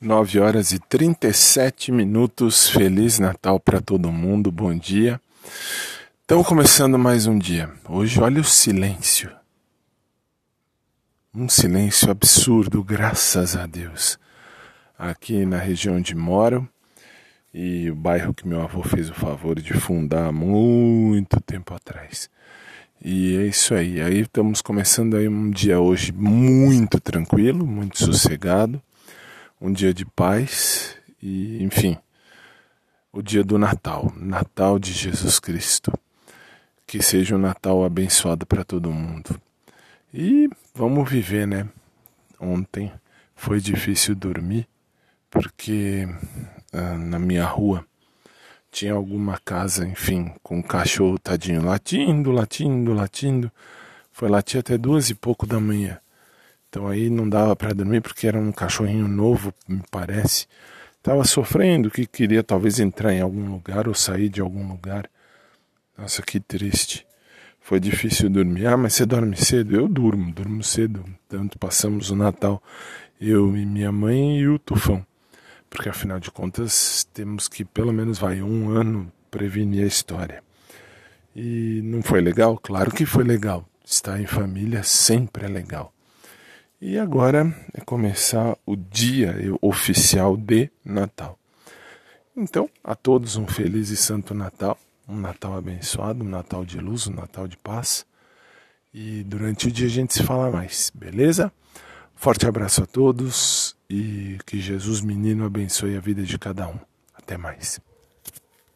9 horas e 37 minutos. Feliz Natal para todo mundo. Bom dia. Estamos começando mais um dia. Hoje, olha o silêncio. Um silêncio absurdo, graças a Deus. Aqui na região onde moro e o bairro que meu avô fez o favor de fundar há muito tempo atrás. E é isso aí. Aí estamos começando aí um dia hoje muito tranquilo, muito sossegado um dia de paz e, enfim, o dia do Natal, Natal de Jesus Cristo. Que seja um Natal abençoado para todo mundo. E vamos viver, né? Ontem foi difícil dormir porque ah, na minha rua tinha alguma casa, enfim, com um cachorro tadinho latindo, latindo, latindo. Foi latir até duas e pouco da manhã. Então aí não dava para dormir porque era um cachorrinho novo, me parece. Estava sofrendo, que queria talvez entrar em algum lugar ou sair de algum lugar. Nossa, que triste. Foi difícil dormir. Ah, mas você dorme cedo? Eu durmo, durmo cedo. Tanto passamos o Natal, eu e minha mãe e o Tufão. Porque afinal de contas temos que pelo menos vai um ano prevenir a história. E não foi legal? Claro que foi legal. Estar em família sempre é legal. E agora é começar o dia oficial de Natal. Então, a todos um feliz e santo Natal, um Natal abençoado, um Natal de luz, um Natal de paz. E durante o dia a gente se fala mais, beleza? Forte abraço a todos e que Jesus menino abençoe a vida de cada um. Até mais.